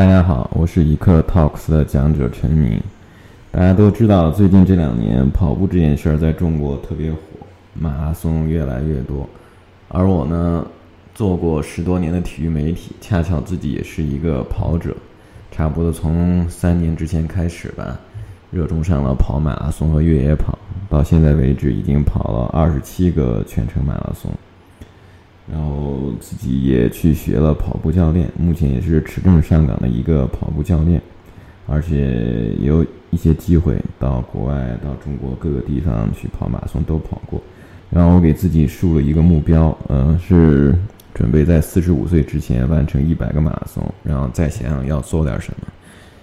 大家好，我是一刻 Talks 的讲者陈明。大家都知道，最近这两年跑步这件事儿在中国特别火，马拉松越来越多。而我呢，做过十多年的体育媒体，恰巧自己也是一个跑者，差不多从三年之前开始吧，热衷上了跑马拉松和越野跑，到现在为止已经跑了二十七个全程马拉松。然后自己也去学了跑步教练，目前也是持证上岗的一个跑步教练，而且有一些机会到国外、到中国各个地方去跑马拉松都跑过。然后我给自己树了一个目标，嗯，是准备在四十五岁之前完成一百个马拉松，然后再想想要做点什么。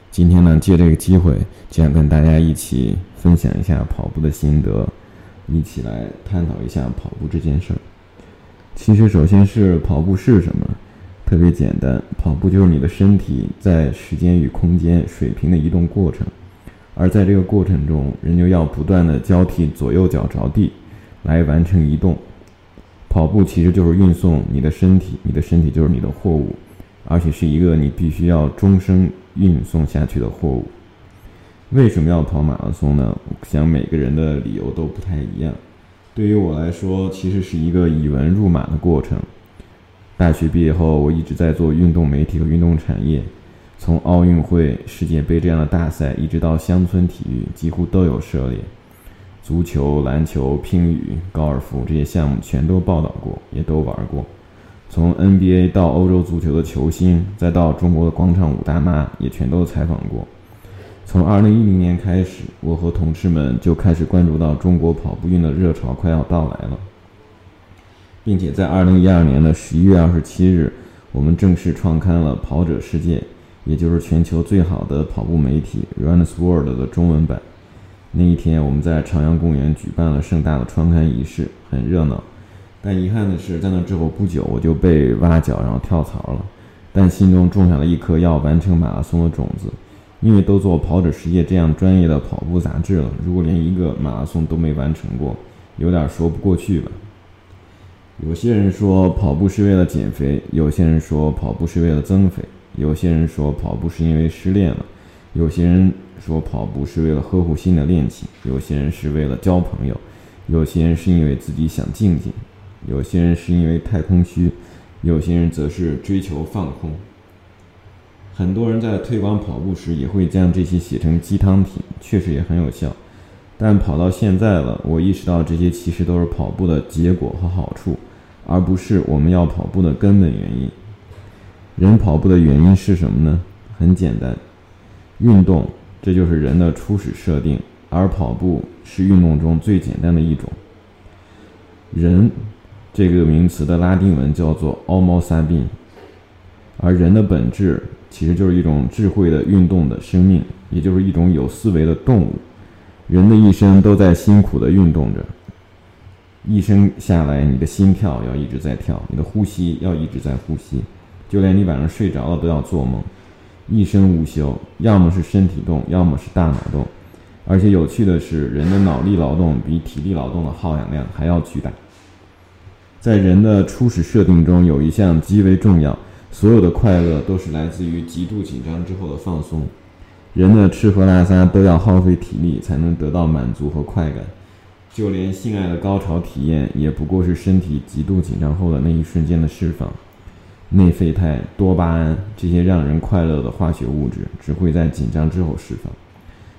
今天呢，借这个机会，就想跟大家一起分享一下跑步的心得，一起来探讨一下跑步这件事儿。其实，首先是跑步是什么？特别简单，跑步就是你的身体在时间与空间水平的移动过程，而在这个过程中，人就要不断的交替左右脚着地，来完成移动。跑步其实就是运送你的身体，你的身体就是你的货物，而且是一个你必须要终生运送下去的货物。为什么要跑马拉松呢？我想每个人的理由都不太一样。对于我来说，其实是一个以文入马的过程。大学毕业后，我一直在做运动媒体和运动产业，从奥运会、世界杯这样的大赛，一直到乡村体育，几乎都有涉猎。足球、篮球、乒羽、高尔夫这些项目全都报道过，也都玩过。从 NBA 到欧洲足球的球星，再到中国的广场舞大妈，也全都采访过。从二零一零年开始，我和同事们就开始关注到中国跑步运动的热潮快要到来了，并且在二零一二年的十一月二十七日，我们正式创刊了《跑者世界》，也就是全球最好的跑步媒体《Runners World》的中文版。那一天，我们在朝阳公园举办了盛大的创刊仪式，很热闹。但遗憾的是，在那之后不久，我就被挖角，然后跳槽了。但心中种下了一颗要完成马拉松的种子。因为都做《跑者世界》这样专业的跑步杂志了，如果连一个马拉松都没完成过，有点说不过去吧。有些人说跑步是为了减肥，有些人说跑步是为了增肥，有些人说跑步是因为失恋了，有些人说跑步是为了呵护新的恋情，有些人是为了交朋友，有些人是因为自己想静静，有些人是因为太空虚，有些人则是追求放空。很多人在推广跑步时，也会将这些写成鸡汤品，确实也很有效。但跑到现在了，我意识到这些其实都是跑步的结果和好处，而不是我们要跑步的根本原因。人跑步的原因是什么呢？很简单，运动，这就是人的初始设定，而跑步是运动中最简单的一种。人这个名词的拉丁文叫做 Homo sapien，而人的本质。其实就是一种智慧的运动的生命，也就是一种有思维的动物。人的一生都在辛苦的运动着，一生下来，你的心跳要一直在跳，你的呼吸要一直在呼吸，就连你晚上睡着了都要做梦，一生无休，要么是身体动，要么是大脑动。而且有趣的是，人的脑力劳动比体力劳动的耗氧量还要巨大。在人的初始设定中，有一项极为重要。所有的快乐都是来自于极度紧张之后的放松。人的吃喝拉撒都要耗费体力才能得到满足和快感，就连性爱的高潮体验也不过是身体极度紧张后的那一瞬间的释放。内啡肽、多巴胺这些让人快乐的化学物质只会在紧张之后释放。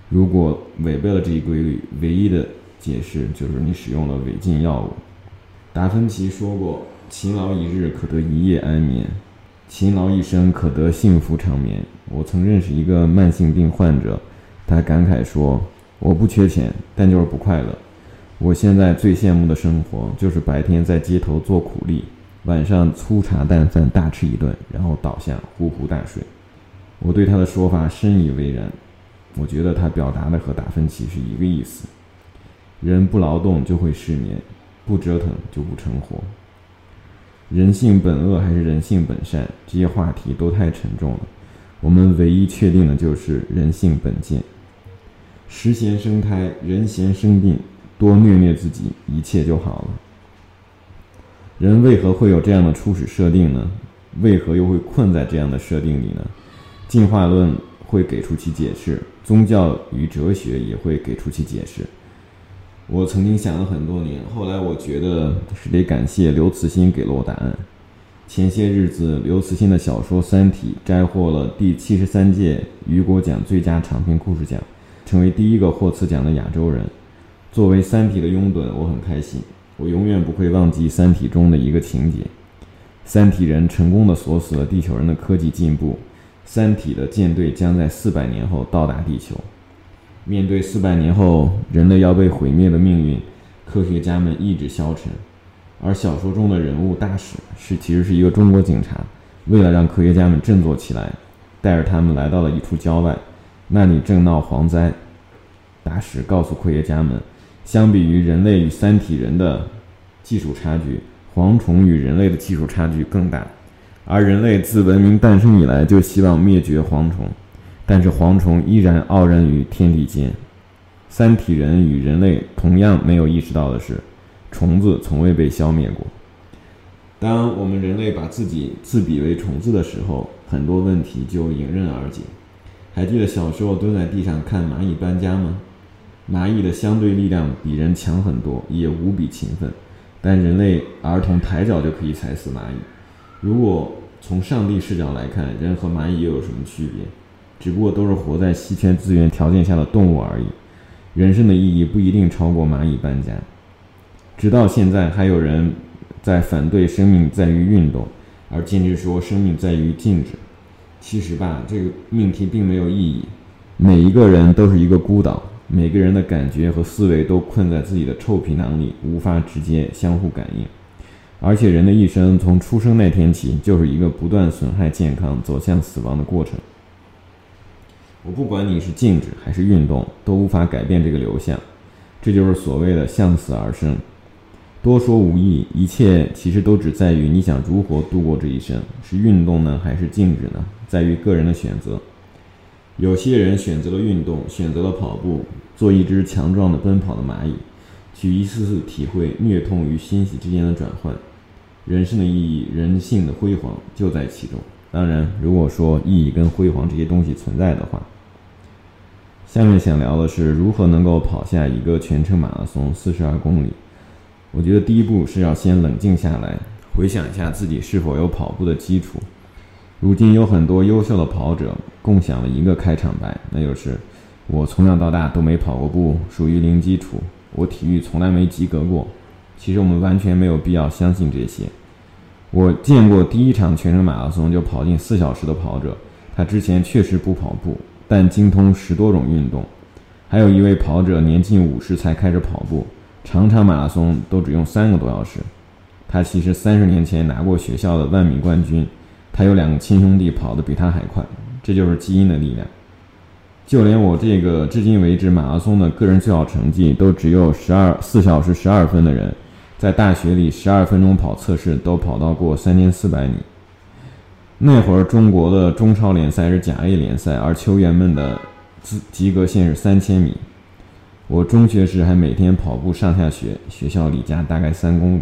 如果违背了这一规律，唯一的解释就是你使用了违禁药物。达芬奇说过：“勤劳一日，可得一夜安眠。”勤劳一生可得幸福长眠。我曾认识一个慢性病患者，他感慨说：“我不缺钱，但就是不快乐。我现在最羡慕的生活，就是白天在街头做苦力，晚上粗茶淡饭大吃一顿，然后倒下呼呼大睡。”我对他的说法深以为然。我觉得他表达的和达芬奇是一个意思：人不劳动就会失眠，不折腾就不成活。人性本恶还是人性本善？这些话题都太沉重了。我们唯一确定的就是人性本贱。时贤生胎，人贤生病，多虐虐自己，一切就好了。人为何会有这样的初始设定呢？为何又会困在这样的设定里呢？进化论会给出其解释，宗教与哲学也会给出其解释。我曾经想了很多年，后来我觉得是得感谢刘慈欣给了我答案。前些日子，刘慈欣的小说《三体》摘获了第七十三届雨果奖最佳长篇故事奖，成为第一个获此奖的亚洲人。作为《三体》的拥趸，我很开心。我永远不会忘记《三体》中的一个情节：三体人成功的锁死了地球人的科技进步。三体的舰队将在四百年后到达地球。面对四百年后人类要被毁灭的命运，科学家们意志消沉。而小说中的人物大使是其实是一个中国警察，为了让科学家们振作起来，带着他们来到了一处郊外，那里正闹蝗灾。大使告诉科学家们，相比于人类与三体人的技术差距，蝗虫与人类的技术差距更大。而人类自文明诞生以来就希望灭绝蝗虫，但是蝗虫依然傲然于天地间。三体人与人类同样没有意识到的是。虫子从未被消灭过。当我们人类把自己自比为虫子的时候，很多问题就迎刃而解。还记得小时候蹲在地上看蚂蚁搬家吗？蚂蚁的相对力量比人强很多，也无比勤奋，但人类儿童抬脚就可以踩死蚂蚁。如果从上帝视角来看，人和蚂蚁又有什么区别？只不过都是活在稀缺资源条件下的动物而已。人生的意义不一定超过蚂蚁搬家。直到现在，还有人在反对生命在于运动，而坚持说生命在于静止。其实吧，这个命题并没有意义。每一个人都是一个孤岛，每个人的感觉和思维都困在自己的臭皮囊里，无法直接相互感应。而且，人的一生从出生那天起，就是一个不断损害健康、走向死亡的过程。我不管你是静止还是运动，都无法改变这个流向。这就是所谓的向死而生。多说无益，一切其实都只在于你想如何度过这一生，是运动呢，还是静止呢？在于个人的选择。有些人选择了运动，选择了跑步，做一只强壮的奔跑的蚂蚁，去一次次体会虐痛与欣喜之间的转换。人生的意义，人性的辉煌就在其中。当然，如果说意义跟辉煌这些东西存在的话，下面想聊的是如何能够跑下一个全程马拉松四十二公里。我觉得第一步是要先冷静下来，回想一下自己是否有跑步的基础。如今有很多优秀的跑者共享了一个开场白，那就是我从小到大都没跑过步，属于零基础，我体育从来没及格过。其实我们完全没有必要相信这些。我见过第一场全程马拉松就跑进四小时的跑者，他之前确实不跑步，但精通十多种运动。还有一位跑者年近五十才开始跑步。长场马拉松都只用三个多小时，他其实三十年前拿过学校的万米冠军，他有两个亲兄弟跑得比他还快，这就是基因的力量。就连我这个至今为止马拉松的个人最好成绩都只有十二四小时十二分的人，在大学里十二分钟跑测试都跑到过三千四百米。那会儿中国的中超联赛是甲 A 联赛，而球员们的资及格线是三千米。我中学时还每天跑步上下学，学校离家大概三公里。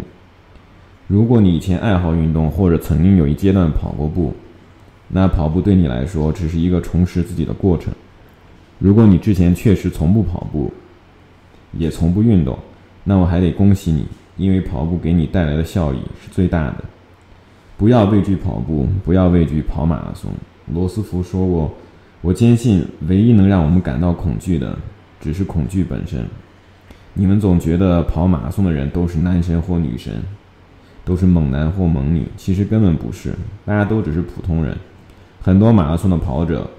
如果你以前爱好运动，或者曾经有一阶段跑过步，那跑步对你来说只是一个重拾自己的过程。如果你之前确实从不跑步，也从不运动，那我还得恭喜你，因为跑步给你带来的效益是最大的。不要畏惧跑步，不要畏惧跑马拉松。罗斯福说过：“我坚信，唯一能让我们感到恐惧的。”只是恐惧本身。你们总觉得跑马拉松的人都是男神或女神，都是猛男或猛女，其实根本不是，大家都只是普通人。很多马拉松的跑者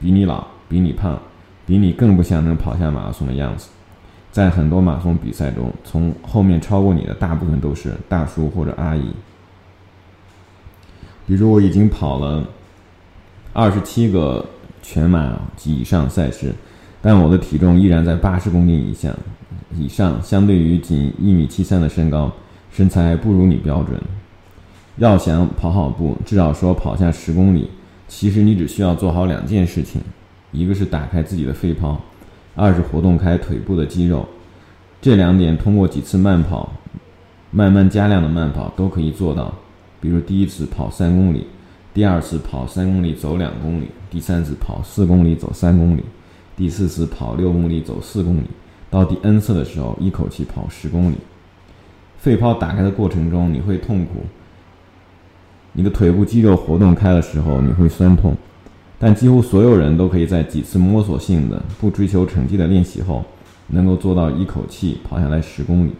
比你老，比你胖，比你更不像能跑下马拉松的样子。在很多马拉松比赛中，从后面超过你的大部分都是大叔或者阿姨。比如我已经跑了二十七个全马及以上赛事。但我的体重依然在八十公斤以下以上，相对于仅一米七三的身高，身材不如你标准。要想跑好步，至少说跑下十公里，其实你只需要做好两件事情：一个是打开自己的肺泡，二是活动开腿部的肌肉。这两点通过几次慢跑，慢慢加量的慢跑都可以做到。比如第一次跑三公里，第二次跑三公里走两公里，第三次跑四公里走三公里，第四次跑六公里走四公里，到第 n 次的时候，一口气跑十公里。肺泡打开的过程中，你会痛苦。你的腿部肌肉活动开的时候，你会酸痛。但几乎所有人都可以在几次摸索性的、不追求成绩的练习后，能够做到一口气跑下来十公里。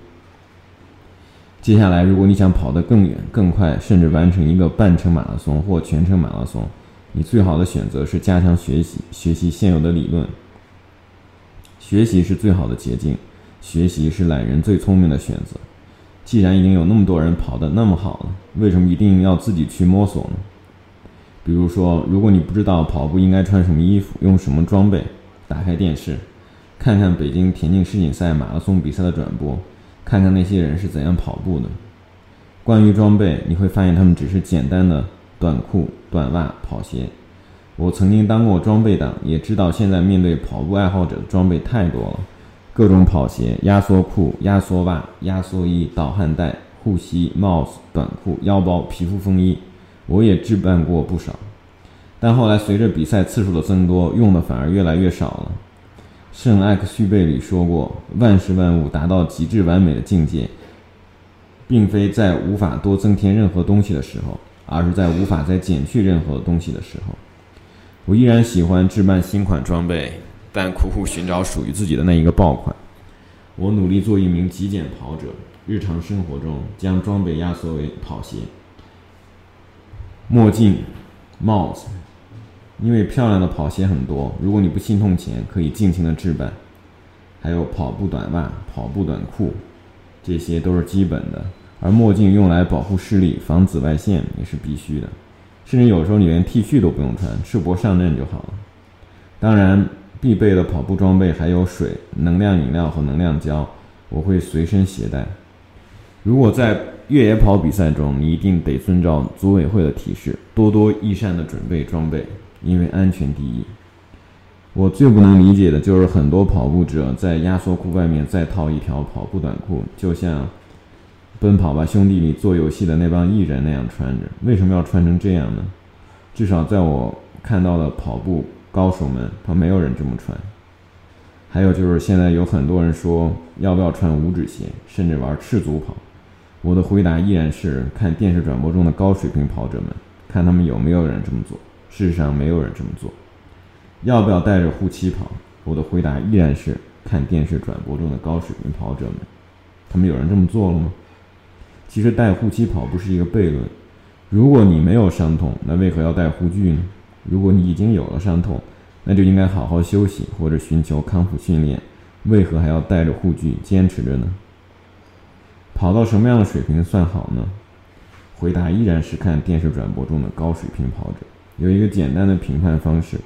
接下来，如果你想跑得更远、更快，甚至完成一个半程马拉松或全程马拉松，你最好的选择是加强学习，学习现有的理论。学习是最好的捷径，学习是懒人最聪明的选择。既然已经有那么多人跑得那么好了，为什么一定要自己去摸索呢？比如说，如果你不知道跑步应该穿什么衣服、用什么装备，打开电视，看看北京田径世锦赛马拉松比赛的转播。看看那些人是怎样跑步的。关于装备，你会发现他们只是简单的短裤、短袜、跑鞋。我曾经当过装备党，也知道现在面对跑步爱好者的装备太多了：各种跑鞋、压缩裤、压缩袜、压缩衣、导汗带、护膝、帽子、短裤、腰包、皮肤风衣。我也置办过不少，但后来随着比赛次数的增多，用的反而越来越少了。圣艾克叙贝里说过：“万事万物达到极致完美的境界，并非在无法多增添任何东西的时候，而是在无法再减去任何东西的时候。”我依然喜欢置办新款装备，但苦苦寻找属于自己的那一个爆款。我努力做一名极简跑者，日常生活中将装备压缩为跑鞋、墨镜、帽子。因为漂亮的跑鞋很多，如果你不心痛钱，可以尽情的置办。还有跑步短袜、跑步短裤，这些都是基本的。而墨镜用来保护视力、防紫外线也是必须的。甚至有时候你连 T 恤都不用穿，赤膊上阵就好了。当然，必备的跑步装备还有水、能量饮料和能量胶，我会随身携带。如果在越野跑比赛中，你一定得遵照组委会的提示，多多益善的准备装备。因为安全第一，我最不能理解的就是很多跑步者在压缩裤外面再套一条跑步短裤，就像《奔跑吧兄弟》里做游戏的那帮艺人那样穿着。为什么要穿成这样呢？至少在我看到的跑步高手们，他没有人这么穿。还有就是现在有很多人说要不要穿五指鞋，甚至玩赤足跑。我的回答依然是看电视转播中的高水平跑者们，看他们有没有人这么做。事实上，没有人这么做。要不要带着护膝跑？我的回答依然是看电视转播中的高水平跑者们，他们有人这么做了吗？其实带护膝跑不是一个悖论。如果你没有伤痛，那为何要带护具呢？如果你已经有了伤痛，那就应该好好休息或者寻求康复训练。为何还要带着护具坚持着呢？跑到什么样的水平算好呢？回答依然是看电视转播中的高水平跑者。有一个简单的评判方式：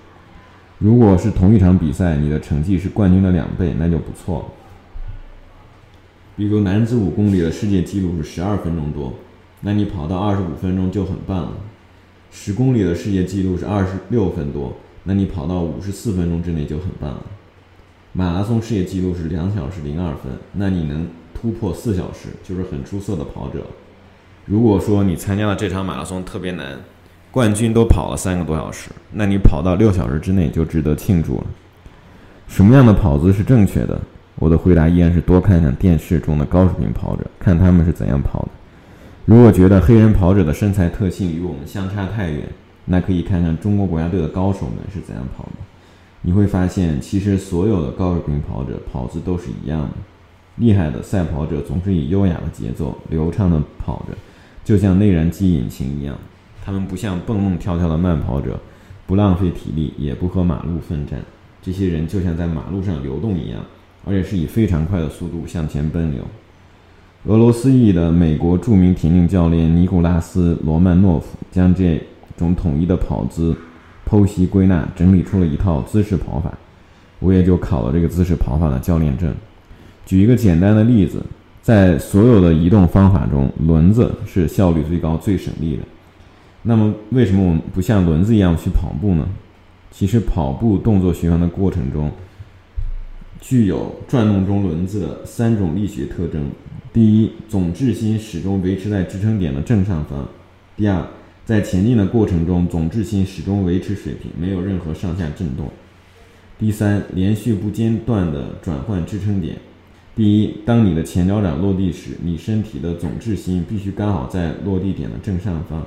如果是同一场比赛，你的成绩是冠军的两倍，那就不错了。比如男子五公里的世界纪录是十二分钟多，那你跑到二十五分钟就很棒了。十公里的世界纪录是二十六分多，那你跑到五十四分钟之内就很棒了。马拉松世界纪录是两小时零二分，那你能突破四小时就是很出色的跑者。如果说你参加的这场马拉松特别难，冠军都跑了三个多小时，那你跑到六小时之内就值得庆祝了。什么样的跑姿是正确的？我的回答依然是多看看电视中的高水平跑者，看他们是怎样跑的。如果觉得黑人跑者的身材特性与我们相差太远，那可以看看中国国家队的高手们是怎样跑的。你会发现，其实所有的高水平跑者跑姿都是一样的。厉害的赛跑者总是以优雅的节奏流畅地跑着，就像内燃机引擎一样。他们不像蹦蹦跳跳的慢跑者，不浪费体力，也不和马路奋战。这些人就像在马路上流动一样，而且是以非常快的速度向前奔流。俄罗斯裔的美国著名田径教练尼古拉斯·罗曼诺夫将这种统一的跑姿剖析归纳，整理出了一套姿势跑法。我也就考了这个姿势跑法的教练证。举一个简单的例子，在所有的移动方法中，轮子是效率最高、最省力的。那么，为什么我们不像轮子一样去跑步呢？其实，跑步动作循环的过程中，具有转动中轮子的三种力学特征：第一，总质心始终维持在支撑点的正上方；第二，在前进的过程中，总质心始终维持水平，没有任何上下震动。第三，连续不间断的转换支撑点。第一，当你的前脚掌落地时，你身体的总质心必须刚好在落地点的正上方。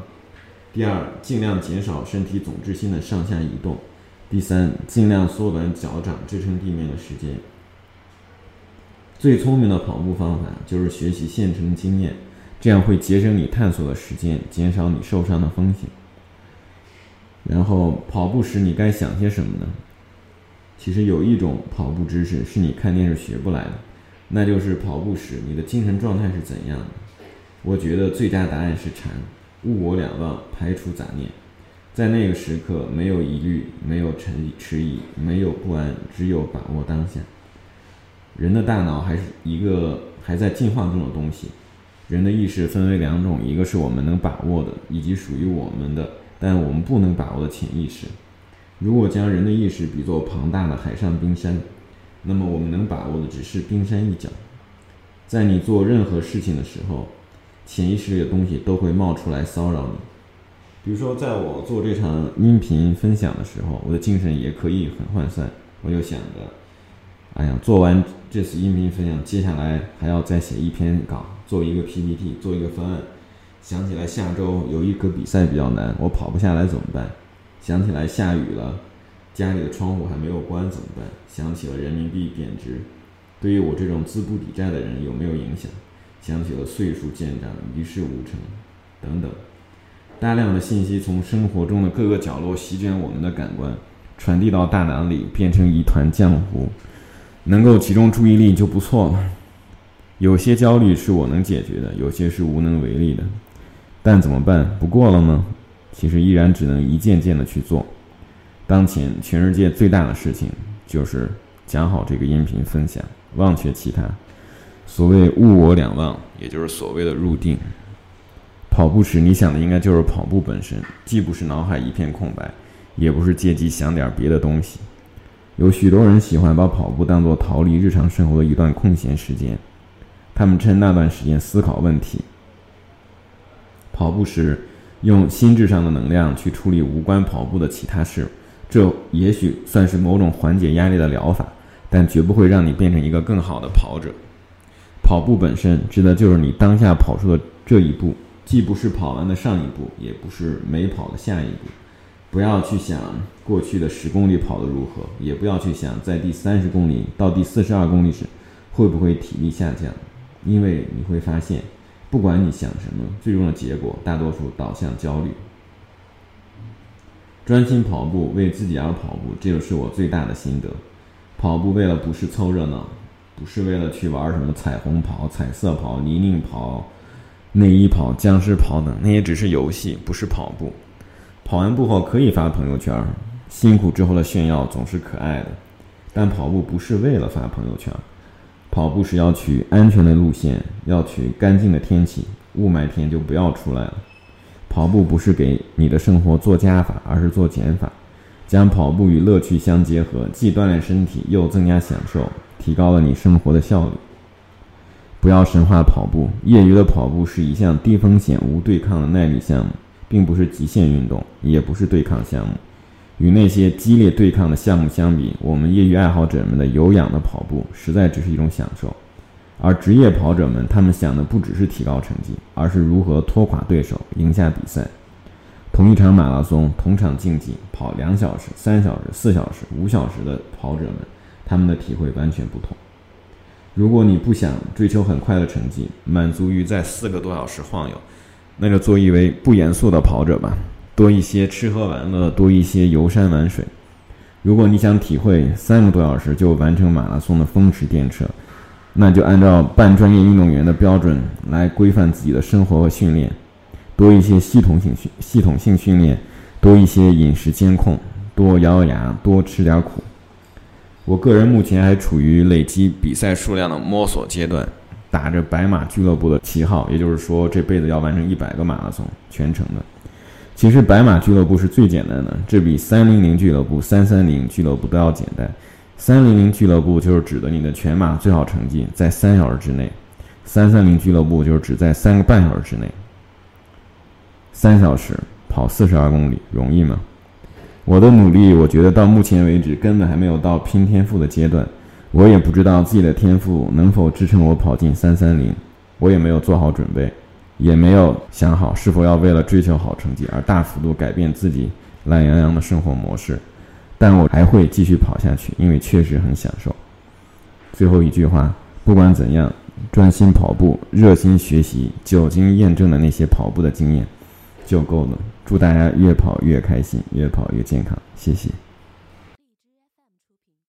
第二，尽量减少身体总质心的上下移动。第三，尽量缩短脚掌支撑地面的时间。最聪明的跑步方法就是学习现成经验，这样会节省你探索的时间，减少你受伤的风险。然后跑步时你该想些什么呢？其实有一种跑步知识是你看电视学不来的，那就是跑步时你的精神状态是怎样的。我觉得最佳答案是禅，物我两忘，排除杂念。在那个时刻，没有疑虑，没有迟迟疑，没有不安，只有把握当下。人的大脑还是一个还在进化中的东西。人的意识分为两种，一个是我们能把握的，以及属于我们的，但我们不能把握的潜意识。如果将人的意识比作庞大的海上冰山，那么我们能把握的只是冰山一角。在你做任何事情的时候，潜意识里的东西都会冒出来骚扰你。比如说，在我做这场音频分享的时候，我的精神也可以很涣散。我就想着，哎呀，做完这次音频分享，接下来还要再写一篇稿，做一个 PPT，做一个方案。想起来下周有一个比赛比较难，我跑不下来怎么办？想起来下雨了，家里的窗户还没有关怎么办？想起了人民币贬值，对于我这种资不抵债的人有没有影响？想起了岁数渐长，一事无成，等等。大量的信息从生活中的各个角落席卷我们的感官，传递到大脑里，变成一团浆糊。能够集中注意力就不错了。有些焦虑是我能解决的，有些是无能为力的。但怎么办？不过了吗？其实依然只能一件件的去做。当前全世界最大的事情就是讲好这个音频分享，忘却其他。所谓物我两忘，也就是所谓的入定。跑步时，你想的应该就是跑步本身，既不是脑海一片空白，也不是借机想点别的东西。有许多人喜欢把跑步当作逃离日常生活的一段空闲时间，他们趁那段时间思考问题。跑步时，用心智上的能量去处理无关跑步的其他事，这也许算是某种缓解压力的疗法，但绝不会让你变成一个更好的跑者。跑步本身指的就是你当下跑出的这一步。既不是跑完的上一步，也不是没跑的下一步。不要去想过去的十公里跑得如何，也不要去想在第三十公里到第四十二公里时会不会体力下降，因为你会发现，不管你想什么，最终的结果大多数导向焦虑。专心跑步，为自己而跑步，这就是我最大的心得。跑步为了不是凑热闹，不是为了去玩什么彩虹跑、彩色跑、泥泞跑。内衣跑、僵尸跑等，那也只是游戏，不是跑步。跑完步后可以发朋友圈，辛苦之后的炫耀总是可爱的。但跑步不是为了发朋友圈，跑步是要去安全的路线，要去干净的天气，雾霾天就不要出来了。跑步不是给你的生活做加法，而是做减法，将跑步与乐趣相结合，既锻炼身体，又增加享受，提高了你生活的效率。不要神话跑步，业余的跑步是一项低风险无对抗的耐力项目，并不是极限运动，也不是对抗项目。与那些激烈对抗的项目相比，我们业余爱好者们的有氧的跑步实在只是一种享受。而职业跑者们，他们想的不只是提高成绩，而是如何拖垮对手，赢下比赛。同一场马拉松，同场竞技，跑两小时、三小时、四小时、五小时的跑者们，他们的体会完全不同。如果你不想追求很快的成绩，满足于在四个多小时晃悠，那就做一位不严肃的跑者吧，多一些吃喝玩乐，多一些游山玩水。如果你想体会三个多小时就完成马拉松的风驰电掣，那就按照半专业运动员的标准来规范自己的生活和训练，多一些系统性训系统性训练，多一些饮食监控，多咬咬牙，多吃点苦。我个人目前还处于累积比赛数量的摸索阶段，打着白马俱乐部的旗号，也就是说这辈子要完成一百个马拉松全程的。其实白马俱乐部是最简单的，这比三零零俱乐部、三三零俱乐部都要简单。三零零俱乐部就是指的你的全马最好成绩在三小时之内，三三零俱乐部就是指在三个半小时之内。三小时跑四十二公里容易吗？我的努力，我觉得到目前为止根本还没有到拼天赋的阶段。我也不知道自己的天赋能否支撑我跑进三三零，我也没有做好准备，也没有想好是否要为了追求好成绩而大幅度改变自己懒洋洋的生活模式。但我还会继续跑下去，因为确实很享受。最后一句话，不管怎样，专心跑步，热心学习，久经验证的那些跑步的经验就够了。祝大家越跑越开心，越跑越健康。谢谢。